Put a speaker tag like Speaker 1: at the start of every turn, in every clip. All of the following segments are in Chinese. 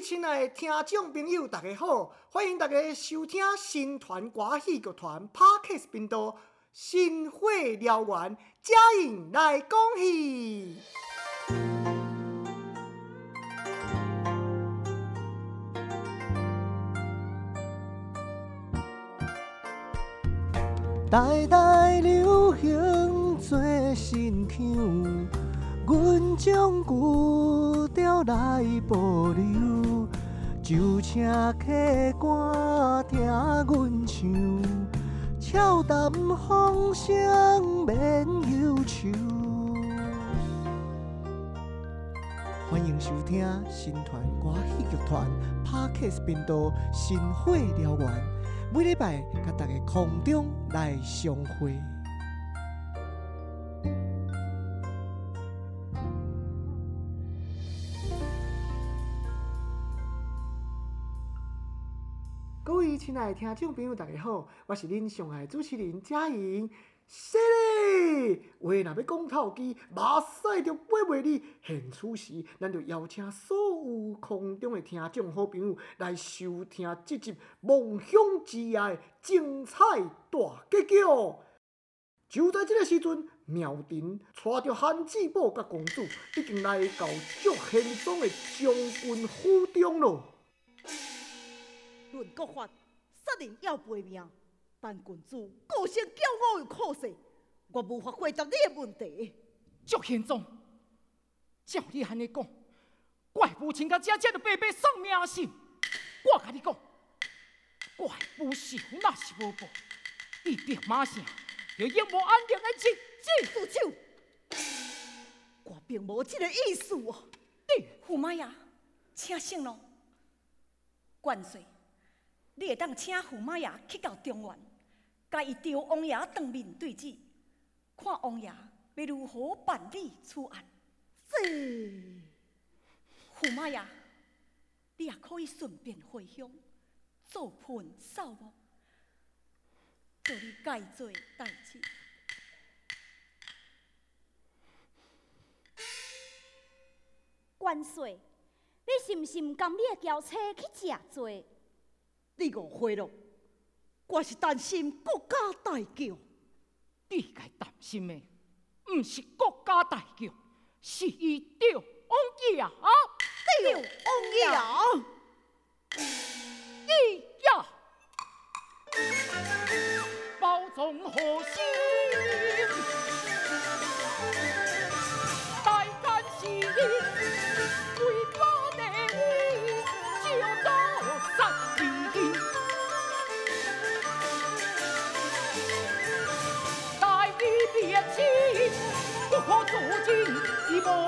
Speaker 1: 亲爱的听众朋友，大家好！欢迎大家收听新团歌戏剧团 Parkes 频道《新会燎原》，嘉颖来恭喜。代代流行做新腔，阮将古调来保留，就请客官听阮唱，俏谈风声免忧愁。欢迎收听新团歌戏剧团 Parkes 频道《新会燎原》。每礼拜，甲大家空中来相会。亲爱的听众朋友，大家好，我是恁上爱主持人嘉莹。是嘞，话若要讲透机，马赛着买袂离。现此时，咱就邀请所有空中的听众好朋友来收听这集梦想之夜的精彩大结局。就在这个时阵，庙庭带着汉子宝甲公主已经来到祝贤庄的将军府中咯。
Speaker 2: 论国法，杀人要赔命。但郡主个性骄傲又可惜，我无法回答你的问题。
Speaker 3: 祝贤宗，照你安尼讲，怪父亲甲姐姐就白白送命信。我甲你讲，怪父是那是无报，一定马上要永无安宁的日子。
Speaker 2: 住手！我并无这个意思哦。
Speaker 3: 你
Speaker 4: 驸马爷，请醒咯。万岁，你会当请驸马爷去到中原。甲伊朝王爷当面对质，看王爷要如何办理此案。
Speaker 2: 是，
Speaker 4: 驸马爷，你也可以顺便回乡做盆扫墓，做你该做代志。
Speaker 5: 元帅，你是毋是毋甘你的轿车去食做？
Speaker 2: 你误会了。我是担心国家大局，
Speaker 3: 你该担心的，不是国家大局，是伊着王爷啊！
Speaker 2: 着王爷，
Speaker 3: 伊呀，包藏祸心。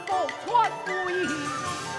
Speaker 3: 一幕幕传回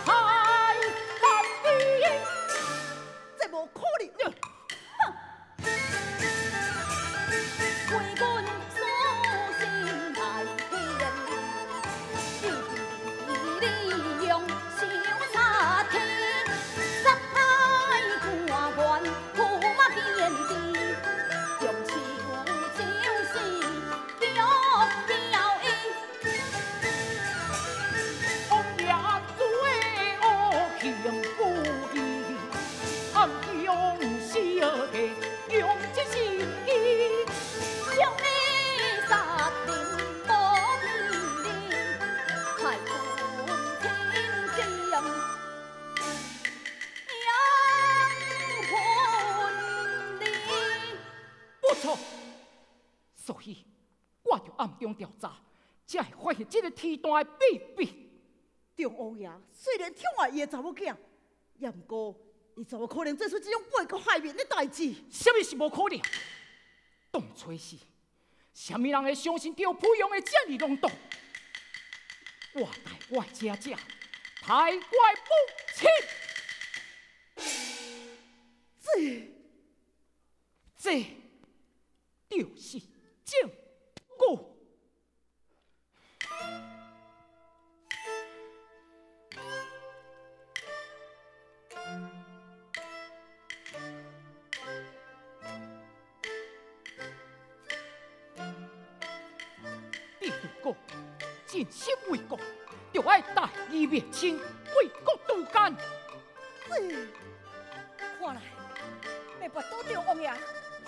Speaker 2: 这
Speaker 3: 个天大的秘密，
Speaker 2: 中王爷虽然宠爱伊的查某囝，也毋过伊怎么可能做出这种背国害民的代志？
Speaker 3: 什么是无可能？当初是，什么人会相信着培养的这样浪动？我代我姐姐，太怪不
Speaker 2: 清。
Speaker 3: 这，这就是证据。尽心为国，就爱大义灭亲，为国渡奸。
Speaker 2: 死！
Speaker 4: 看来要跋倒着王爷，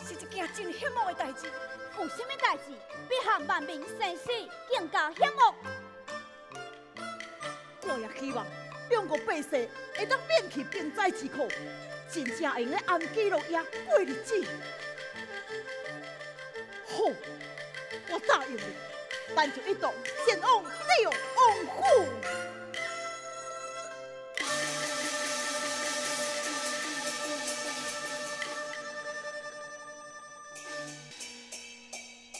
Speaker 4: 是一件真险恶的代志。
Speaker 5: 有什么代志比和万民生死更加险恶？
Speaker 2: 我也希望中国百姓会当免去兵灾之苦，真正会用咧安居乐业过日子。好，我答应你，咱就一同前往六王府。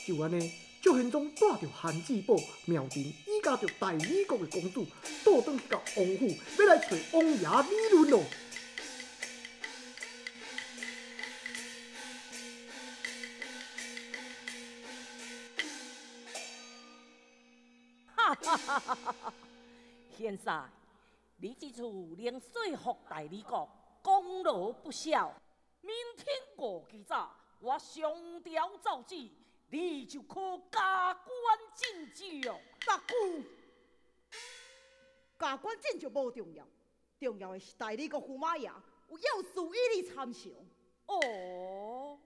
Speaker 1: 就安尼，赵宪宗带着韩志宝、苗婷，依家着大理国的公主，倒转去到王府，要来找王爷理论咯。
Speaker 6: 哈哈哈哈！现在你这处连说服大理国，功劳不小。明天过几早，我上条奏旨，你就可加官进爵哦。
Speaker 2: 大姑，加官进爵无重要，重要的是代理个驸马爷有要事与你参详。
Speaker 6: 哦，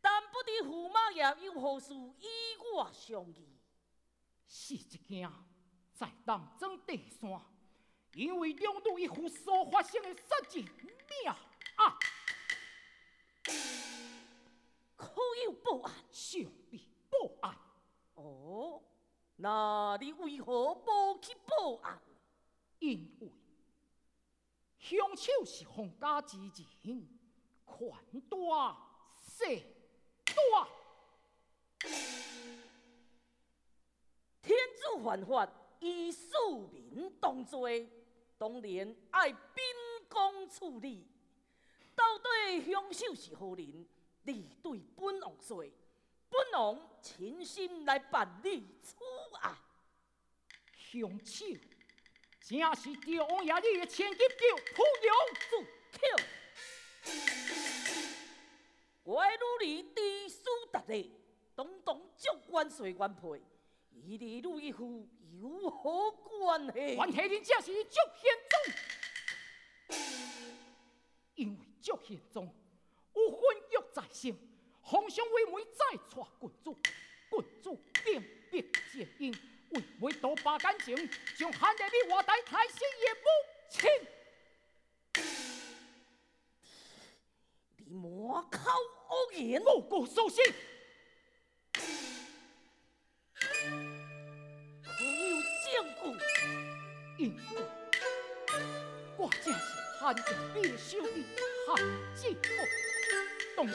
Speaker 6: 但不知驸马爷有何事与我相议？
Speaker 3: 是一件在当中地山，因为两路一夫所发生的杀人命想必报案。
Speaker 6: 哦，那你为何无去报案？
Speaker 3: 因为凶手是皇家之人，权大势大。
Speaker 6: 天子犯法，以庶民当罪，当然爱秉公处理。到底凶手是何人？你对本王说，本王亲心来办理此案。
Speaker 3: 凶手正是赵王爷你的千金叫蒲良
Speaker 6: 住口！怪女儿知书达理，当当足元帅原配。伊离陆一夫有何关系？
Speaker 3: 关系人正是祝宪宗，因为祝宪宗有婚约在身，皇上为媒再娶郡主，郡主定必结姻，为媒多把感情，将汉在你活台太师爷母亲，
Speaker 6: 你满口恶言，
Speaker 3: 无故苏信。因为我正是汉家必修的汉子母，当时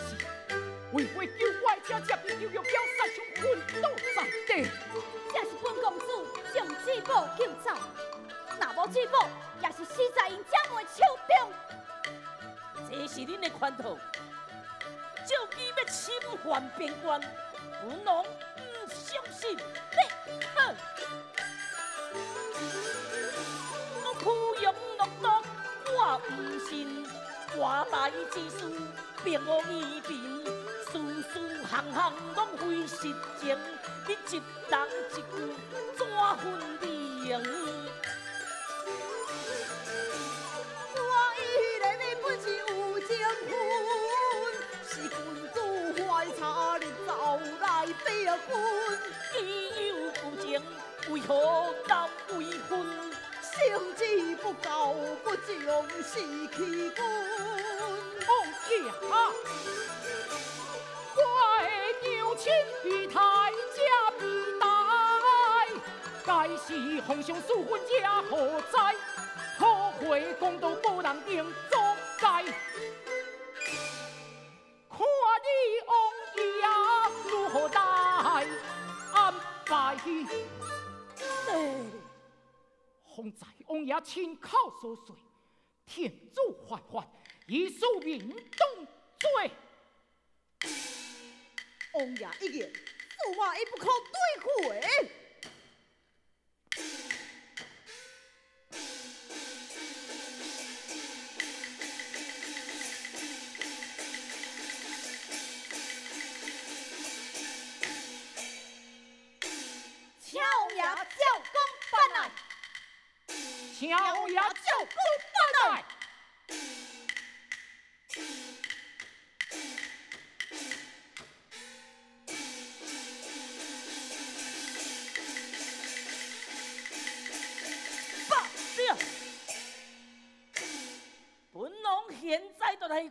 Speaker 3: 为会救我，车接你就要表杀伤昏倒在地。
Speaker 5: 这是本公主将姊母救走，若无姊母，也是死在因姐妹手中。
Speaker 6: 这是恁的圈套，照机要侵犯边关，本王唔相信。你哼！我唔信，我来之事并无异病，事事行行拢非实情，你一人一句怎分
Speaker 2: 辨？子不，将西去军。
Speaker 3: 王爷啊，我的娘亲与太家比待，该是皇上赐婚家何在？后悔公道不能定也亲口所说，天主犯法，以庶民当罪。
Speaker 2: 王爷一言，驸马亦不可对回。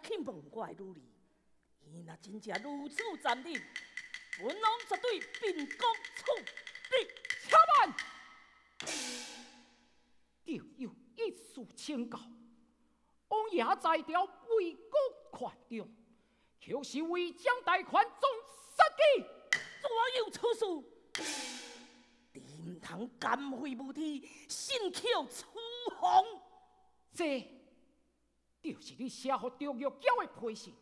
Speaker 6: 去问我的女儿，伊若真正如此残忍，本王绝对秉公处理。
Speaker 3: 且慢，要有一事请教。王爷在调为国权中，就是为将大权总失计，
Speaker 6: 怎有此事？你唔通奸废无知，信口雌黄。
Speaker 3: 这就是你写给张玉娇的批信，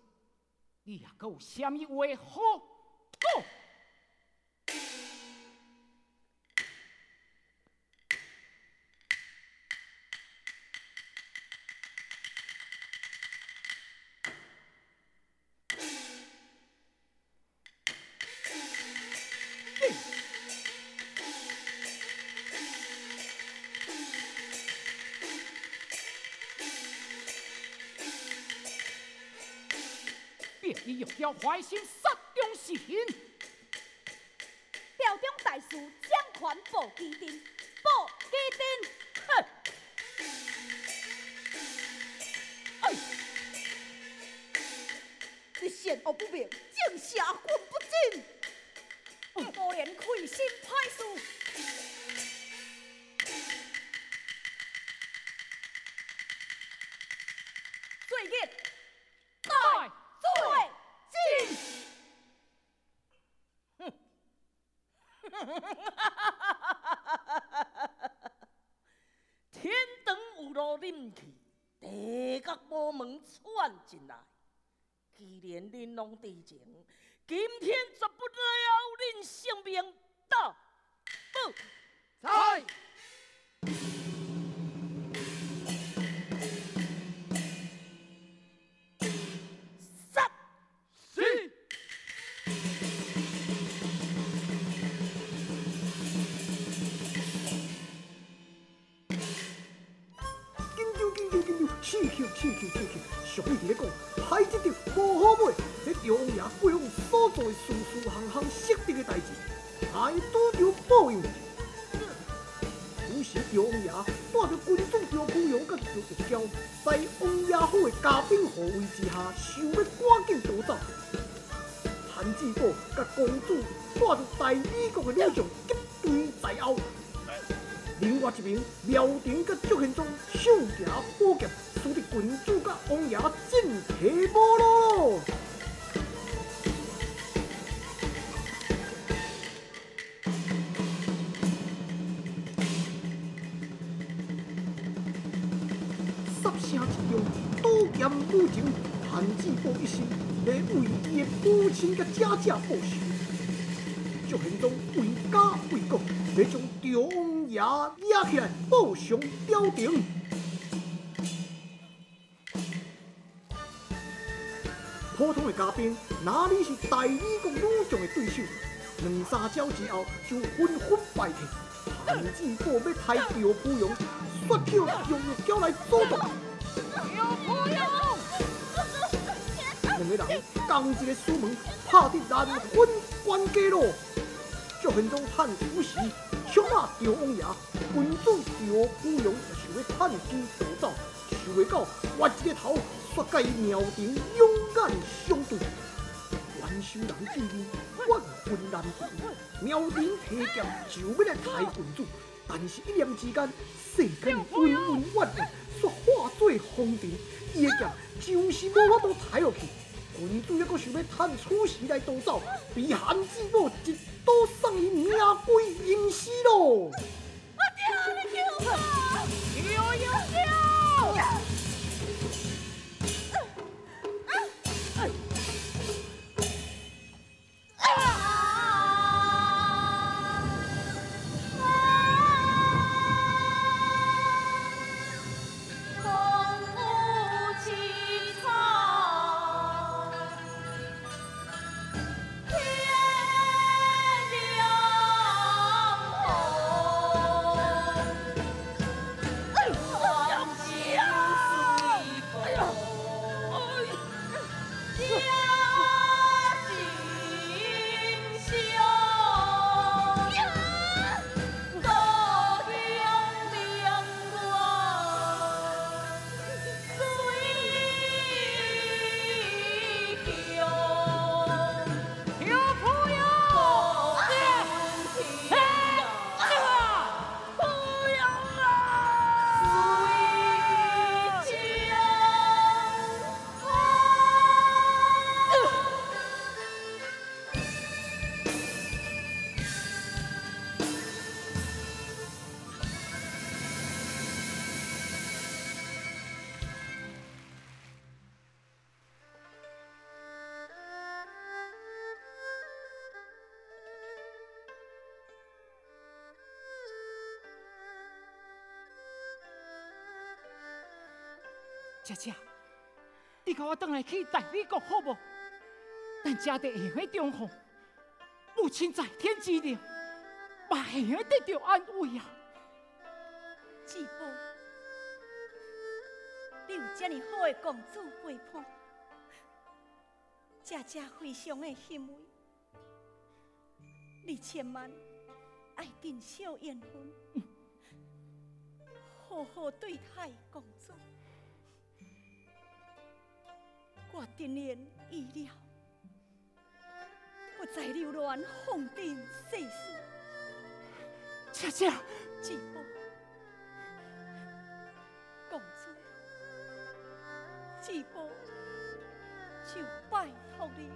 Speaker 3: 你也阁有啥物话好别以药教坏心杀中心，
Speaker 5: 调中大事将权报基丁，报基丁。
Speaker 6: 哼！
Speaker 2: 哎，你善恶不明，竟下棍不进，
Speaker 4: 果然亏心歹事。
Speaker 6: 去，地角无门窜进来。既然恁拢知情，今天绝不了恁性命到不
Speaker 1: 在。下，想要赶紧逃走。韩志宝甲公主带着大理国的女将急追在后。另外一名苗婷甲祝宪忠手拿宝剑，使得郡主甲王爷进退无路。杀声一中，刀剑舞情，韩志宝一心要为伊的母亲甲姐姐报仇。就行动为家为国，来将赵王爷压起来，报上朝廷。普通的嘉宾哪里是大理国女将的对手？两三招之后就纷纷败退。韩志宝要抬赵普阳，说叫用玉娇来阻挡。两个人共一个书门，拍得难分关家路。赵宪忠趁此时抢下赵王爷，君主赵普阳就想要趁机逃走，想袂到挖一个头，煞甲伊苗庭勇敢相对。元首人之意，万分难平。苗庭提剑就要来抬君主，但是一念之间，世间纷纷怨怨，煞化作风尘。伊的剑就是无法度抬落去。君主抑阁想要趁此时来逃走，被韩志宝一刀送伊命归阴司咯。
Speaker 3: 姐姐，你跟我回来去大理国好不？咱家的下回中风，母亲在天之灵，把下回得到安慰啊！
Speaker 4: 继母，你有这么好的公主陪伴，姐姐非常的欣慰。你千万爱尽孝缘分，好好对待公主。我定然意了，不再流乱放任世事。
Speaker 3: 姐姐，
Speaker 4: 志母，公主，志母就拜托你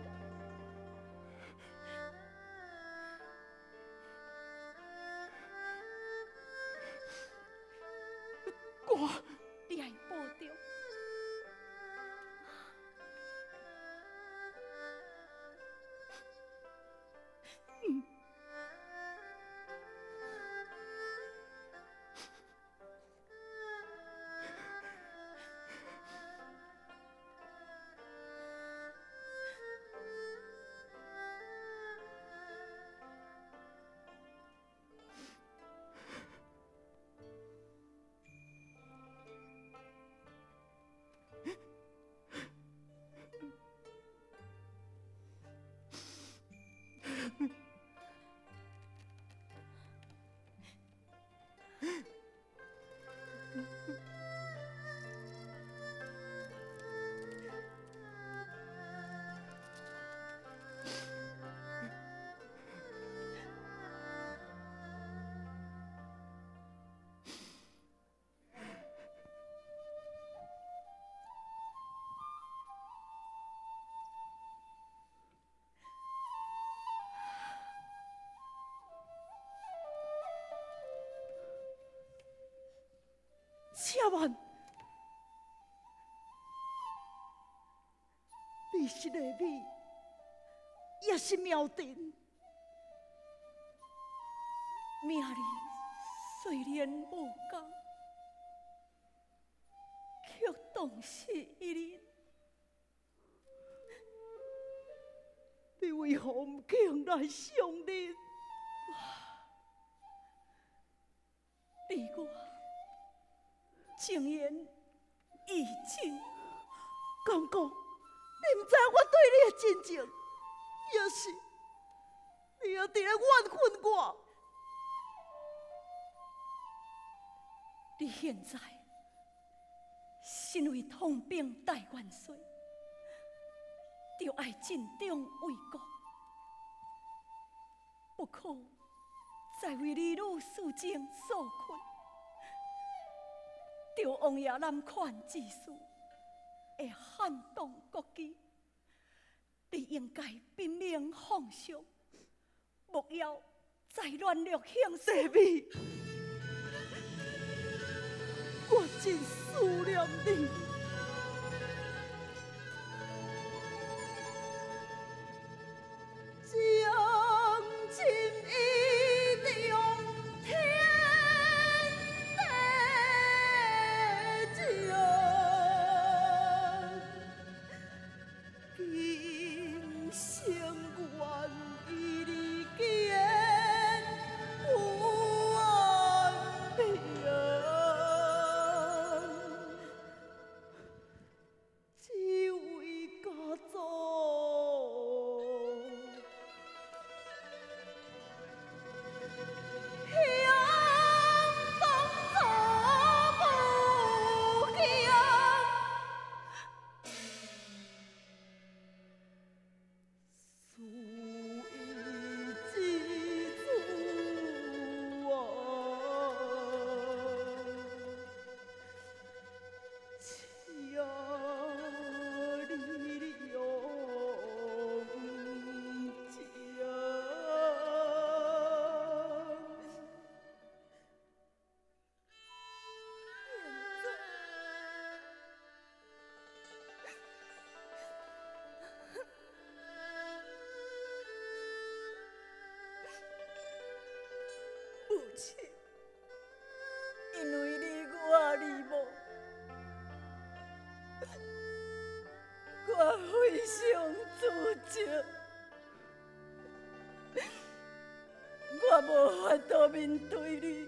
Speaker 2: 千万，你是个美，也是妙定。命里虽然无共，却同是一人。你为何不肯来相认？你我。情言意情，公公，你唔知我对你的真情，也是你要伫咧怨恨我。
Speaker 4: 你现在身为统兵大元帅，就爱尽忠为国，不可再为儿女私情所困。着王爷南款之事，会撼动国基，你应该拼命奉上，不要再乱了形势
Speaker 2: 美。我真思念你。因为你我爱你，无，我非常自责，我无法度面对你。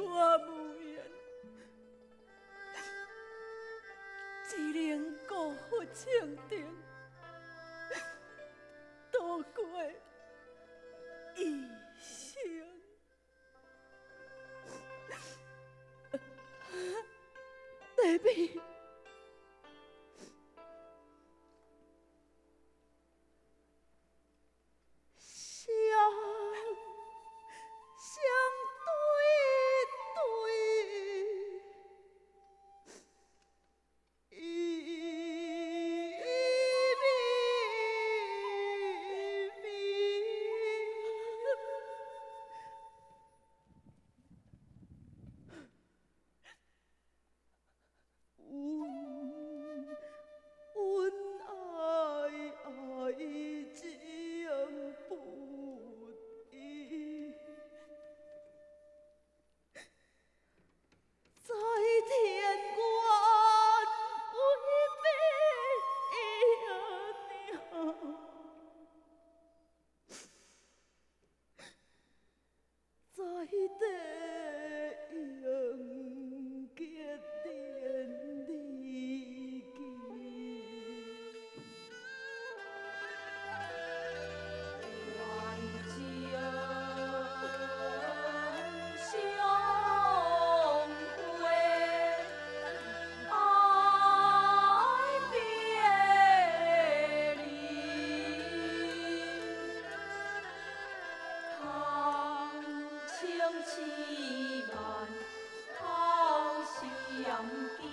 Speaker 2: 我无缘。只能辜负情相
Speaker 6: 见，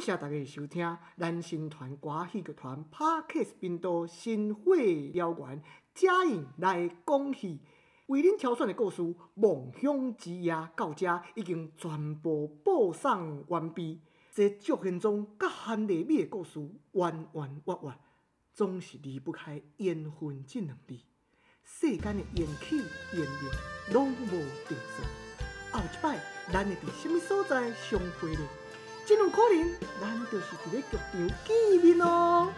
Speaker 1: 谢大家收听，咱新团歌戏剧团 Parkes 频道新会邀员嘉颖来讲戏，为恁挑选的故事《梦想之夜》到这已经全部播送完毕。这祝贤忠甲韩丽美的故事弯弯弯弯，总是离不开缘分这两字。世间的缘起缘灭，拢无定数。后一摆，咱会伫什么所在相会呢？真有可能，咱就是伫个剧场见面咯。